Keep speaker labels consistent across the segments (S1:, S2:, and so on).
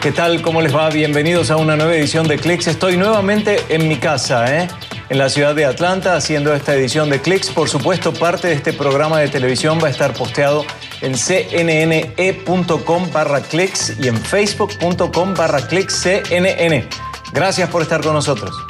S1: ¿Qué tal? ¿Cómo les va? Bienvenidos a una nueva edición de Clicks. Estoy nuevamente en mi casa, ¿eh? en la ciudad de Atlanta, haciendo esta edición de Clicks. Por supuesto, parte de este programa de televisión va a estar posteado en cnne.com barra clicks y en facebook.com barra cnn. Gracias por estar con nosotros.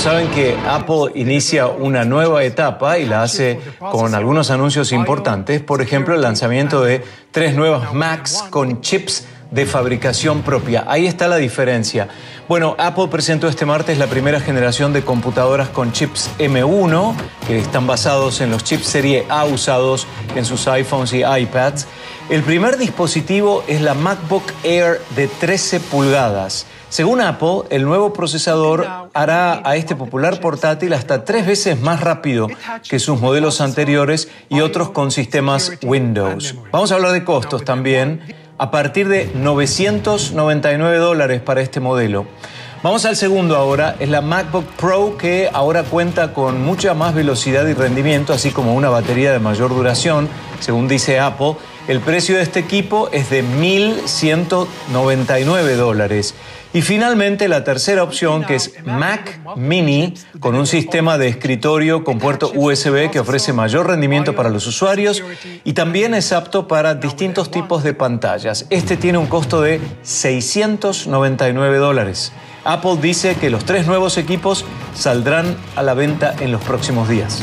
S1: Saben que Apple inicia una nueva etapa y la hace con algunos anuncios importantes. Por ejemplo, el lanzamiento de tres nuevas Macs con chips de fabricación propia. Ahí está la diferencia. Bueno, Apple presentó este martes la primera generación de computadoras con chips M1, que están basados en los chips serie A usados en sus iPhones y iPads. El primer dispositivo es la MacBook Air de 13 pulgadas. Según Apple, el nuevo procesador hará a este popular portátil hasta tres veces más rápido que sus modelos anteriores y otros con sistemas Windows. Vamos a hablar de costos también, a partir de 999 dólares para este modelo. Vamos al segundo ahora, es la MacBook Pro que ahora cuenta con mucha más velocidad y rendimiento, así como una batería de mayor duración, según dice Apple. El precio de este equipo es de 1.199 dólares. Y finalmente la tercera opción que es Mac Mini con un sistema de escritorio con puerto USB que ofrece mayor rendimiento para los usuarios y también es apto para distintos tipos de pantallas. Este tiene un costo de 699 dólares. Apple dice que los tres nuevos equipos saldrán a la venta en los próximos días.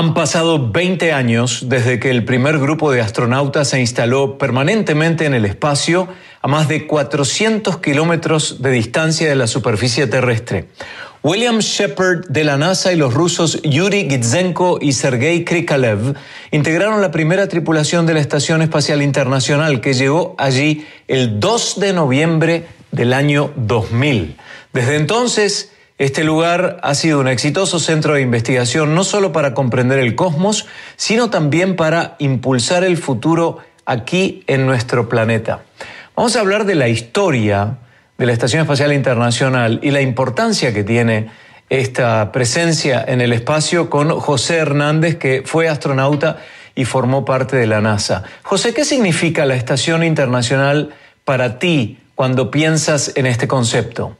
S1: Han pasado 20 años desde que el primer grupo de astronautas se instaló permanentemente en el espacio a más de 400 kilómetros de distancia de la superficie terrestre. William Shepard de la NASA y los rusos Yuri Gitzenko y Sergei Krikalev integraron la primera tripulación de la Estación Espacial Internacional que llegó allí el 2 de noviembre del año 2000. Desde entonces, este lugar ha sido un exitoso centro de investigación no solo para comprender el cosmos, sino también para impulsar el futuro aquí en nuestro planeta. Vamos a hablar de la historia de la Estación Espacial Internacional y la importancia que tiene esta presencia en el espacio con José Hernández, que fue astronauta y formó parte de la NASA. José, ¿qué significa la Estación Internacional para ti cuando piensas en este concepto?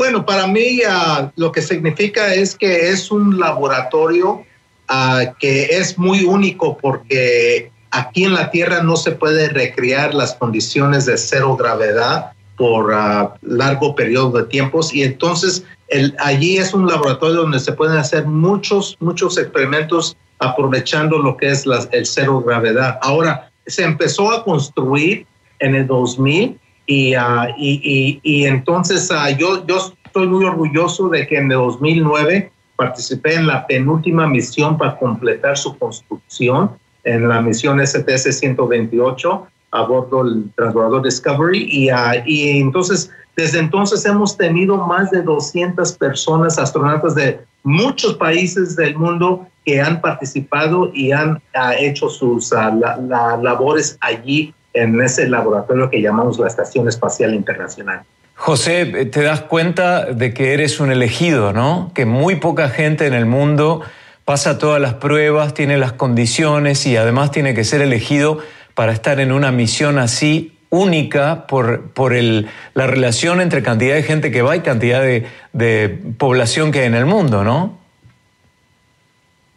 S2: Bueno, para mí uh, lo que significa es que es un laboratorio uh, que es muy único porque aquí en la Tierra no se puede recrear las condiciones de cero gravedad por uh, largo periodo de tiempos y entonces el, allí es un laboratorio donde se pueden hacer muchos, muchos experimentos aprovechando lo que es la, el cero gravedad. Ahora, se empezó a construir en el 2000 y, uh, y, y, y, entonces uh, yo, yo estoy muy orgulloso de que en el 2009 participé en la penúltima misión para completar su construcción en la misión STS-128 a bordo del transbordador Discovery. Y, uh, y entonces desde entonces hemos tenido más de 200 personas, astronautas de muchos países del mundo que han participado y han hecho sus la, la labores allí en ese laboratorio que llamamos la Estación Espacial Internacional.
S1: José, te das cuenta de que eres un elegido, ¿no? Que muy poca gente en el mundo pasa todas las pruebas, tiene las condiciones y además tiene que ser elegido para estar en una misión así única por, por el, la relación entre cantidad de gente que va y cantidad de, de población que hay en el mundo, ¿no?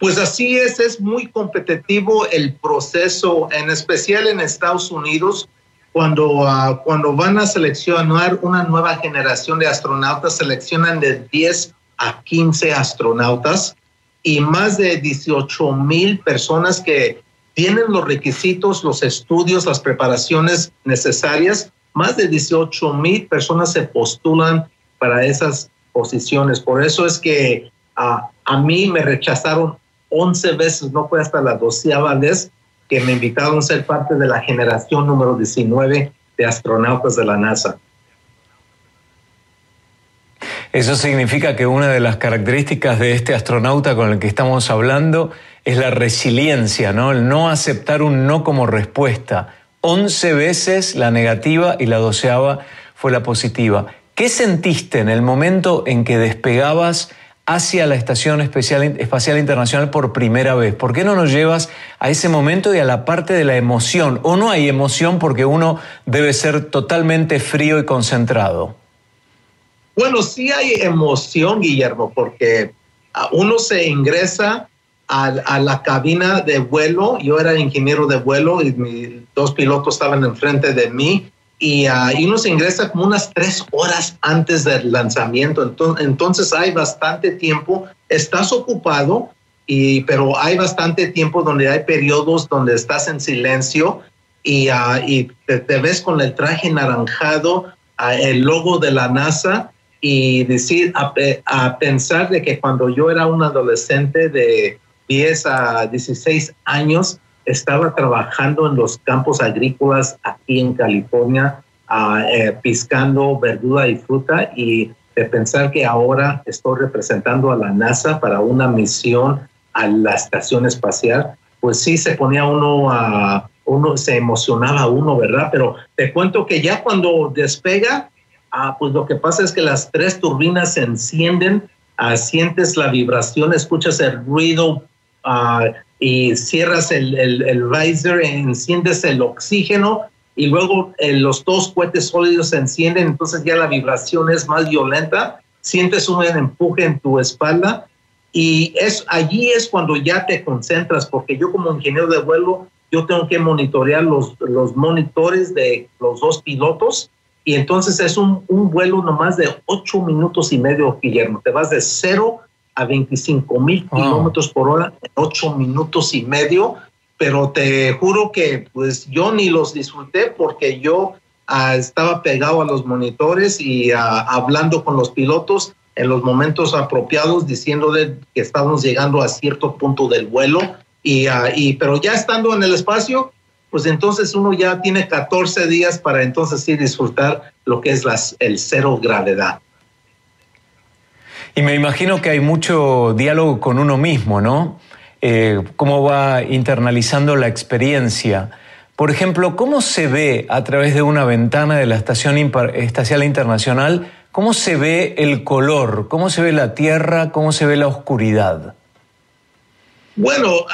S2: Pues así es, es muy competitivo el proceso, en especial en Estados Unidos. cuando, ah, cuando van a seleccionar una nueva generación de astronautas, seleccionan de 10 a 15 astronautas y más de 18 mil personas que tienen los requisitos, los estudios, las preparaciones necesarias. Más de 18 mil personas se postulan para esas posiciones. Por eso es que ah, a mí me rechazaron 11 veces, no fue hasta la doceava vez que me invitaron a ser parte de la generación número 19 de astronautas de la NASA.
S1: Eso significa que una de las características de este astronauta con el que estamos hablando es la resiliencia, ¿no? El no aceptar un no como respuesta. Once veces la negativa y la doceava fue la positiva. ¿Qué sentiste en el momento en que despegabas hacia la Estación Espacial Internacional por primera vez? ¿Por qué no nos llevas a ese momento y a la parte de la emoción? ¿O no hay emoción porque uno debe ser totalmente frío y concentrado?
S2: Bueno, sí hay emoción, Guillermo, porque uno se ingresa a, la cabina de vuelo. Yo era ingeniero de vuelo y mis dos pilotos estaban enfrente de mí y, uno se ingresa como unas tres horas antes del lanzamiento. Entonces, entonces hay bastante tiempo. Estás ocupado, y, pero hay bastante tiempo donde hay periodos donde estás en silencio y, y te, ves con el traje naranjado, el logo de la NASA y decir, a, a, pensar de que cuando yo era un adolescente de 10 a 16 años, estaba trabajando en los campos agrícolas aquí en California, uh, piscando verdura y fruta y de pensar que ahora estoy representando a la NASA para una misión a la estación espacial, pues sí se ponía uno a, uno se emocionaba uno, ¿verdad? Pero te cuento que ya cuando despega, ah, pues lo que pasa es que las tres turbinas se encienden, ah, sientes la vibración, escuchas el ruido y cierras el, el, visor, enciendes el oxígeno y luego eh, los dos cohetes sólidos se encienden, entonces ya la vibración es más violenta, sientes un empuje en tu espalda y es allí es cuando ya te concentras, porque yo como ingeniero de vuelo, yo tengo que monitorear los, los monitores de los dos pilotos y entonces es un, un vuelo nomás de ocho minutos y medio, Guillermo, te vas de cero a 25 mil kilómetros por hora en ocho minutos y medio, pero te juro que pues yo ni los disfruté porque yo ah, estaba pegado a los monitores y ah, hablando con los pilotos en los momentos apropiados, diciéndole que estábamos llegando a cierto punto del vuelo y, ah, y pero ya estando en el espacio, pues entonces uno ya tiene 14 días para entonces sí disfrutar lo que es las, el cero gravedad.
S1: Y me imagino que hay mucho diálogo con uno mismo, ¿no? Eh, cómo va internalizando la experiencia. Por ejemplo, ¿cómo se ve a través de una ventana de la Estación Espacial Internacional, cómo se ve el color, cómo se ve la Tierra, cómo se ve la oscuridad?
S2: Bueno,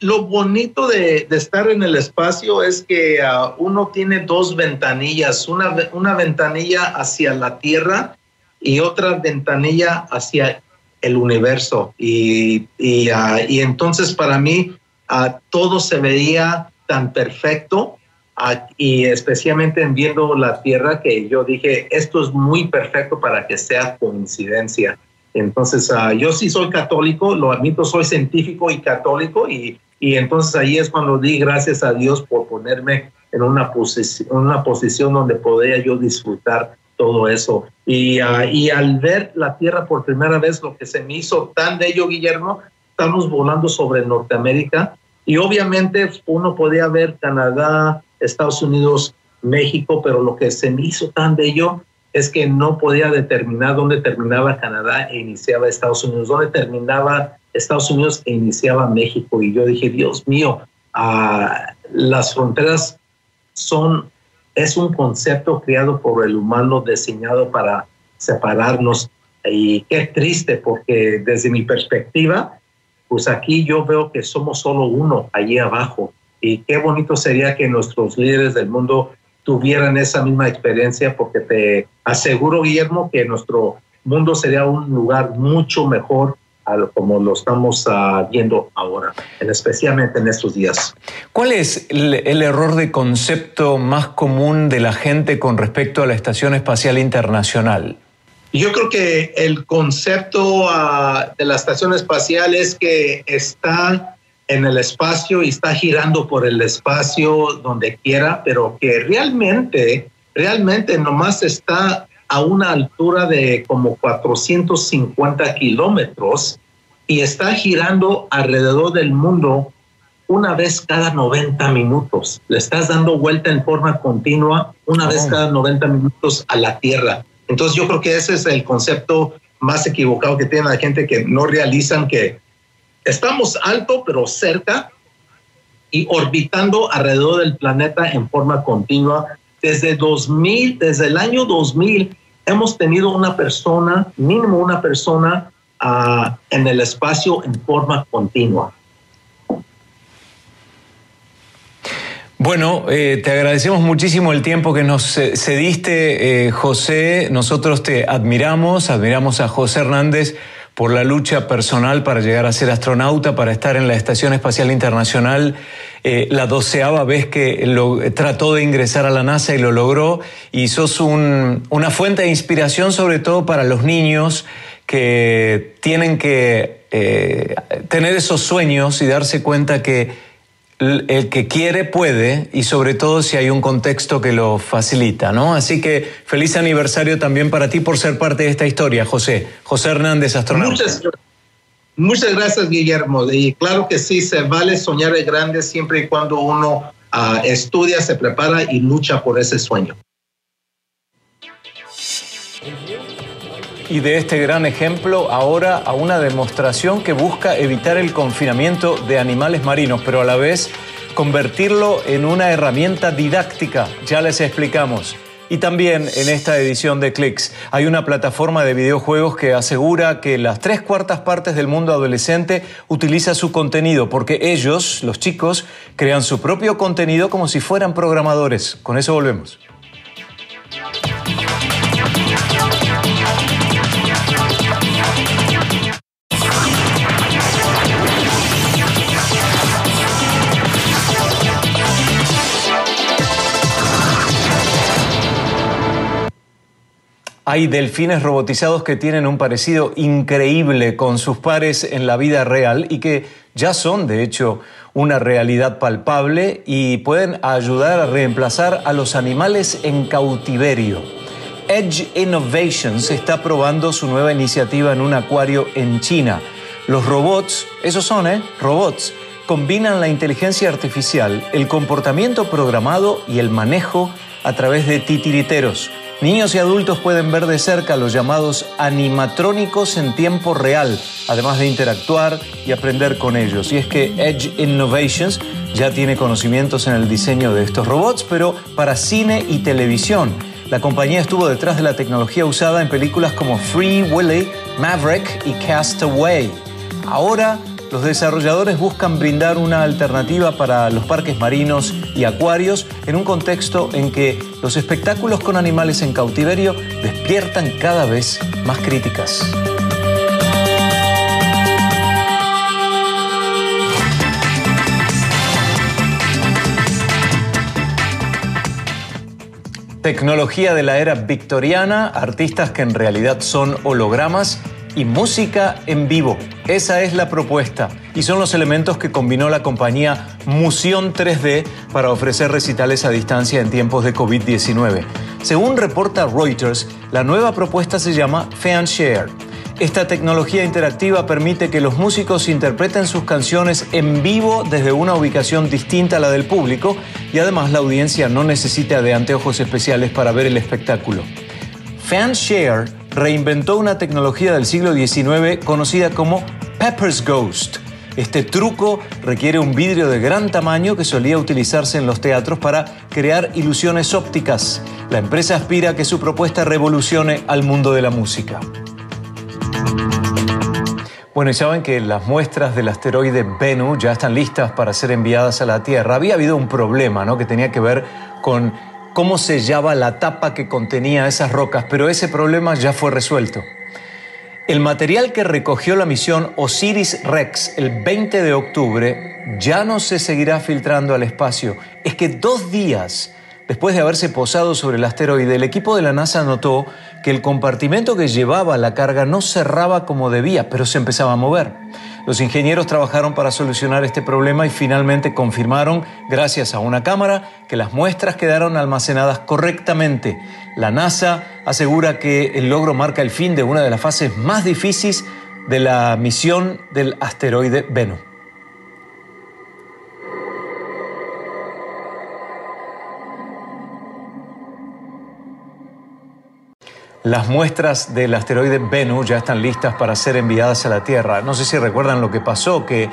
S2: lo bonito de, estar en el espacio es que ah, uno tiene dos ventanillas, una, una ventanilla hacia la Tierra y otra ventanilla hacia el universo. Y, y, ah, entonces para mí uh, todo se veía tan perfecto ah, y especialmente en viendo la Tierra que yo dije, esto es muy perfecto para que sea coincidencia. Entonces yo sí soy católico, lo admito, soy científico y católico y, y entonces ahí es cuando di gracias a Dios por ponerme en una, posición, una posición donde podría yo disfrutar todo eso. Y, ah, y al ver la Tierra por primera vez, lo que se me hizo tan bello, Guillermo, estamos volando sobre Norteamérica y obviamente uno podía ver Canadá, Estados Unidos, México, pero lo que se me hizo tan bello es que no podía determinar dónde terminaba Canadá e iniciaba Estados Unidos, dónde terminaba Estados Unidos e iniciaba México. Y yo dije, Dios mío, ah, las fronteras son es un concepto creado por el humano diseñado para separarnos. Y qué triste porque desde mi perspectiva, pues aquí yo veo que somos solo uno allí abajo. Y qué bonito sería que nuestros líderes del mundo tuvieran esa misma experiencia porque te aseguro, Guillermo, que nuestro mundo sería un lugar mucho mejor como lo estamos ah, viendo ahora, especialmente en estos días.
S1: ¿Cuál es el, error de concepto más común de la gente con respecto a la Estación Espacial Internacional?
S2: Yo creo que el concepto ah, de la Estación Espacial es que está en el espacio y está girando por el espacio donde quiera, pero que realmente, realmente nomás está a una altura de como 450 kilómetros y está girando alrededor del mundo una vez cada 90 minutos. Le estás dando vuelta en forma continua una vez cada 90 minutos a la Tierra. Entonces yo creo que ese es el concepto más equivocado que tiene la gente que no realizan que estamos alto pero cerca y orbitando alrededor del planeta en forma continua desde 2000, desde el año 2000, hemos tenido una persona, mínimo una persona uh, en el espacio en forma continua.
S1: Bueno, eh, te agradecemos muchísimo el tiempo que nos eh, cediste, eh, José. Nosotros te admiramos, admiramos a José Hernández por la lucha personal para llegar a ser astronauta, para estar en la Estación Espacial Internacional, eh, la doceava vez que lo, trató de ingresar a la NASA y lo logró, y sos una fuente de inspiración sobre todo para los niños que tienen que eh, tener esos sueños y darse cuenta que el que quiere puede y sobre todo si hay un contexto que lo facilita, ¿no? Así que feliz aniversario también para ti por ser parte de esta historia, José. José Hernández, astronauta.
S2: Muchas, muchas gracias, Guillermo. Y claro que sí, se vale soñar de grande siempre y cuando uno ah, estudia, se prepara y lucha por ese sueño.
S1: Y de este gran ejemplo ahora a una demostración que busca evitar el confinamiento de animales marinos, pero a la vez convertirlo en una herramienta didáctica. Ya les explicamos. Y también en esta edición de Clicks hay una plataforma de videojuegos que asegura que las tres cuartas partes del mundo adolescente utiliza su contenido porque ellos, los chicos, crean su propio contenido como si fueran programadores. Con eso volvemos. Hay delfines robotizados que tienen un parecido increíble con sus pares en la vida real y que ya son, de hecho, una realidad palpable y pueden ayudar a reemplazar a los animales en cautiverio. Edge Innovations está probando su nueva iniciativa en un acuario en China. Los robots, esos son, ¿eh? Robots, combinan la inteligencia artificial, el comportamiento programado y el manejo a través de titiriteros Niños y adultos pueden ver de cerca los llamados animatrónicos en tiempo real, además de interactuar y aprender con ellos. Y es que Edge Innovations ya tiene conocimientos en el diseño de estos robots, pero para cine y televisión. La compañía estuvo detrás de la tecnología usada en películas como Free Willy, Maverick y Castaway. Ahora los desarrolladores buscan brindar una alternativa para los parques marinos y acuarios en un contexto en que los espectáculos con animales en cautiverio despiertan cada vez más críticas. Tecnología de la era victoriana, artistas que en realidad son hologramas y música en vivo. Esa es la propuesta y son los elementos que combinó la compañía Musion 3D para ofrecer recitales a distancia en tiempos de COVID-19. Según reporta Reuters, la nueva propuesta se llama Fanshare. Esta tecnología interactiva permite que los músicos interpreten sus canciones en vivo desde una ubicación distinta a la del público y además la audiencia no necesita de anteojos especiales para ver el espectáculo. Fanshare reinventó una tecnología del siglo XIX conocida como Pepper's Ghost. Este truco requiere un vidrio de gran tamaño que solía utilizarse en los teatros para crear ilusiones ópticas. La empresa aspira a que su propuesta revolucione al mundo de la música. Bueno, y saben que las muestras del asteroide Bennu ya están listas para ser enviadas a la Tierra. Había habido un problema, ¿no? Que tenía que ver con cómo sellaba la tapa que contenía esas rocas, pero ese problema ya fue resuelto. El material que recogió la misión Osiris Rex el 20 de octubre ya no se seguirá filtrando al espacio. Es que dos días después de haberse posado sobre el asteroide, el equipo de la NASA notó que el compartimento que llevaba la carga no cerraba como debía, pero se empezaba a mover. Los ingenieros trabajaron para solucionar este problema y finalmente confirmaron, gracias a una cámara, que las muestras quedaron almacenadas correctamente. La NASA asegura que el logro marca el fin de una de las fases más difíciles de la misión del asteroide Venus. Las muestras del asteroide Venus ya están listas para ser enviadas a la Tierra. No sé si recuerdan lo que pasó, que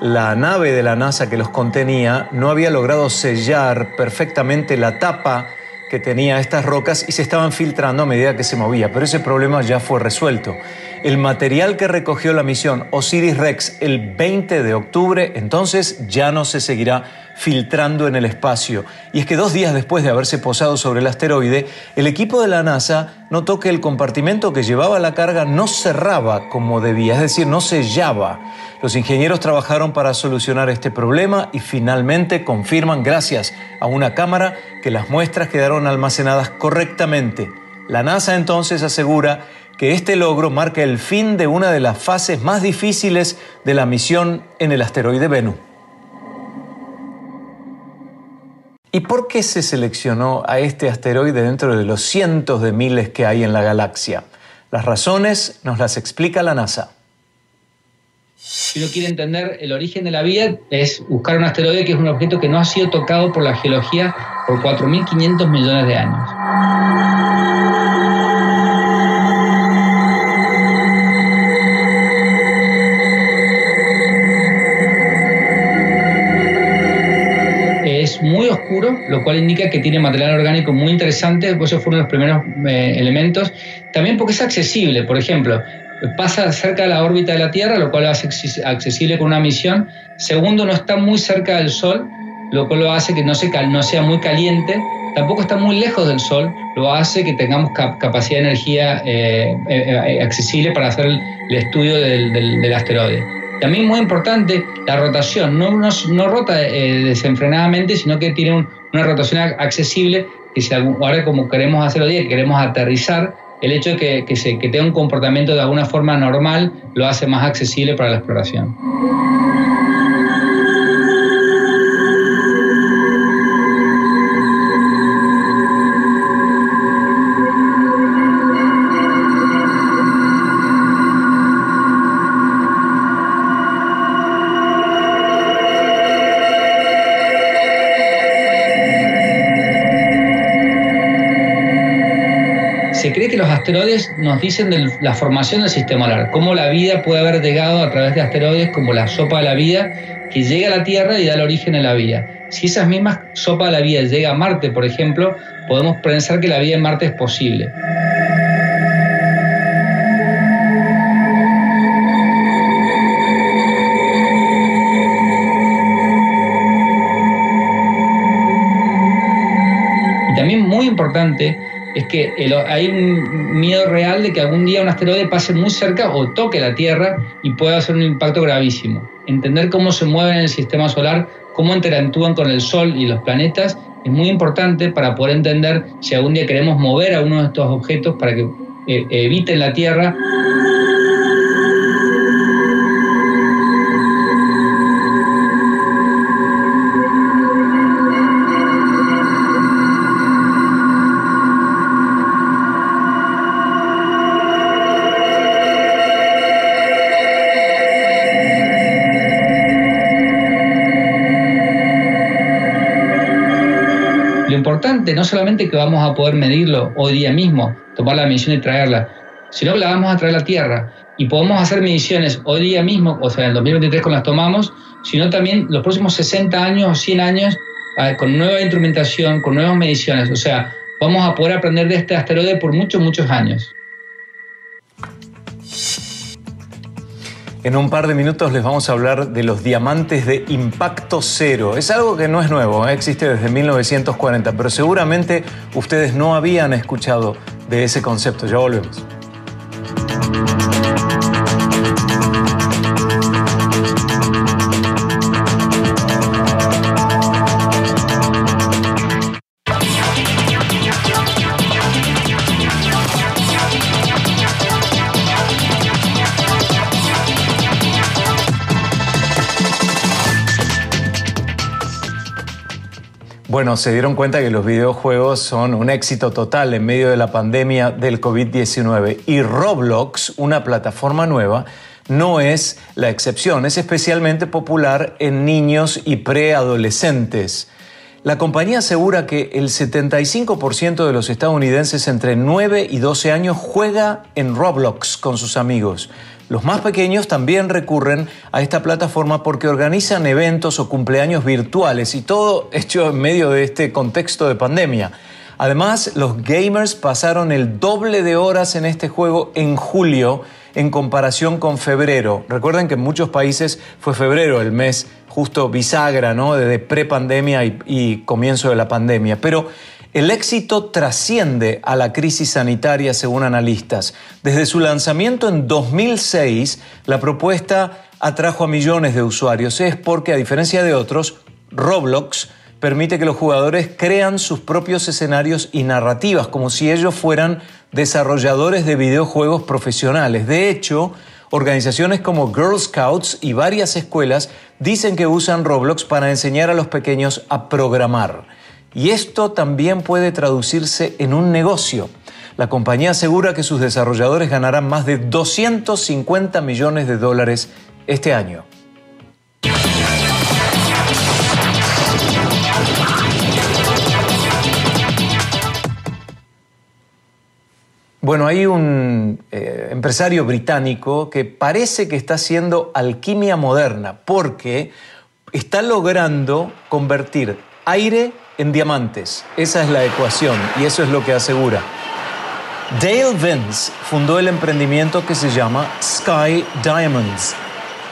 S1: la nave de la NASA que los contenía no había logrado sellar perfectamente la tapa que tenía estas rocas y se estaban filtrando a medida que se movía, pero ese problema ya fue resuelto. El material que recogió la misión Osiris Rex el 20 de octubre, entonces ya no se seguirá filtrando en el espacio. Y es que dos días después de haberse posado sobre el asteroide, el equipo de la NASA notó que el compartimento que llevaba la carga no cerraba como debía, es decir, no sellaba. Los ingenieros trabajaron para solucionar este problema y finalmente confirman, gracias a una cámara, que las muestras quedaron almacenadas correctamente. La NASA entonces asegura que este logro marca el fin de una de las fases más difíciles de la misión en el asteroide Venus. ¿Y por qué se seleccionó a este asteroide dentro de los cientos de miles que hay en la galaxia? Las razones nos las explica la NASA.
S3: Si uno quiere entender el origen de la vida, es buscar un asteroide que es un objeto que no ha sido tocado por la geología por 4.500 millones de años. Oscuro, lo cual indica que tiene material orgánico muy interesante, pues eso fue uno de los primeros eh, elementos. También porque es accesible, por ejemplo, pasa cerca de la órbita de la Tierra, lo cual lo hace accesible con una misión. Segundo, no está muy cerca del Sol, lo cual lo hace que no, se, no sea muy caliente. Tampoco está muy lejos del Sol, lo hace que tengamos capacidad de energía eh, eh, accesible para hacer el, estudio del, del asteroide. También muy importante la rotación, no, no, rota eh, desenfrenadamente, sino que tiene una rotación accesible, que si ahora como queremos hacer hoy día, queremos aterrizar, el hecho de que, que, que tenga un comportamiento de alguna forma normal lo hace más accesible para la exploración. Asteroides nos dicen de la formación del sistema solar, cómo la vida puede haber llegado a través de asteroides como la sopa de la vida que llega a la Tierra y da el origen a la vida. Si esas mismas sopa de la vida llega a Marte, por ejemplo, podemos pensar que la vida en Marte es posible. Y también muy importante es que hay un miedo real de que algún día un asteroide pase muy cerca o toque la Tierra y pueda hacer un impacto gravísimo. Entender cómo se mueven en el sistema solar, cómo interactúan con el Sol y los planetas es muy importante para poder entender si algún día queremos mover a uno de estos objetos para que eh, eviten la Tierra. No solamente que vamos a poder medirlo hoy día mismo, tomar la medición y traerla, sino que la vamos a traer a la Tierra. Y podemos hacer mediciones hoy día mismo, o sea, en el 2023 con las tomamos, sino también los próximos 60 años o 100 años con nueva instrumentación, con nuevas mediciones. O sea, vamos a poder aprender de este asteroide por muchos, muchos años.
S1: En un par de minutos les vamos a hablar de los diamantes de impacto cero. Es algo que no es nuevo, ¿eh? existe desde 1940, pero seguramente ustedes no habían escuchado de ese concepto. Ya volvemos. Bueno, se dieron cuenta que los videojuegos son un éxito total en medio de la pandemia del COVID-19 y Roblox, una plataforma nueva, no es la excepción. Es especialmente popular en niños y preadolescentes. La compañía asegura que el 75% de los estadounidenses entre 9 y 12 años juega en Roblox con sus amigos. Los más pequeños también recurren a esta plataforma porque organizan eventos o cumpleaños virtuales y todo hecho en medio de este contexto de pandemia. Además, los gamers pasaron el doble de horas en este juego en julio en comparación con febrero. Recuerden que en muchos países fue febrero el mes justo bisagra, ¿no? Desde prepandemia y, y comienzo de la pandemia. Pero el éxito trasciende a la crisis sanitaria, según analistas. Desde su lanzamiento en 2006, la propuesta atrajo a millones de usuarios. Es porque, a diferencia de otros, Roblox permite que los jugadores crean sus propios escenarios y narrativas, como si ellos fueran desarrolladores de videojuegos profesionales. De hecho, organizaciones como Girl Scouts y varias escuelas dicen que usan Roblox para enseñar a los pequeños a programar. Y esto también puede traducirse en un negocio. La compañía asegura que sus desarrolladores ganarán más de 250 millones de dólares este año. Bueno, hay un eh, empresario británico que parece que está haciendo alquimia moderna porque está logrando convertir aire en diamantes. Esa es la ecuación y eso es lo que asegura. Dale Vince fundó el emprendimiento que se llama Sky Diamonds.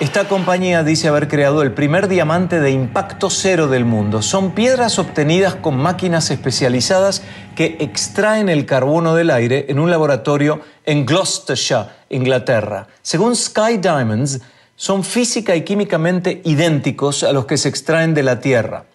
S1: Esta compañía dice haber creado el primer diamante de impacto cero del mundo. Son piedras obtenidas con máquinas especializadas que extraen el carbono del aire en un laboratorio en Gloucestershire, Inglaterra. Según Sky Diamonds, son física y químicamente idénticos a los que se extraen de la Tierra.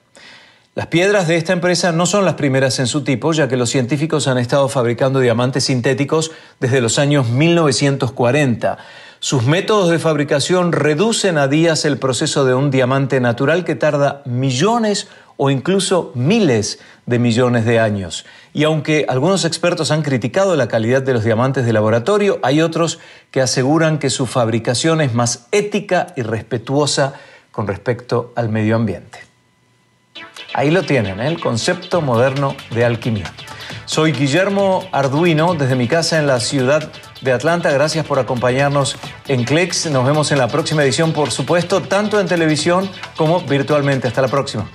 S1: Las piedras de esta empresa no son las primeras en su tipo, ya que los científicos han estado fabricando diamantes sintéticos desde los años 1940. Sus métodos de fabricación reducen a días el proceso de un diamante natural que tarda millones o incluso miles de millones de años. Y aunque algunos expertos han criticado la calidad de los diamantes de laboratorio, hay otros que aseguran que su fabricación es más ética y respetuosa con respecto al medio ambiente. Ahí lo tienen, ¿eh? el concepto moderno de alquimia. Soy Guillermo Arduino desde mi casa en la ciudad de Atlanta. Gracias por acompañarnos en Clicks. Nos vemos en la próxima edición, por supuesto, tanto en televisión como virtualmente. Hasta la próxima.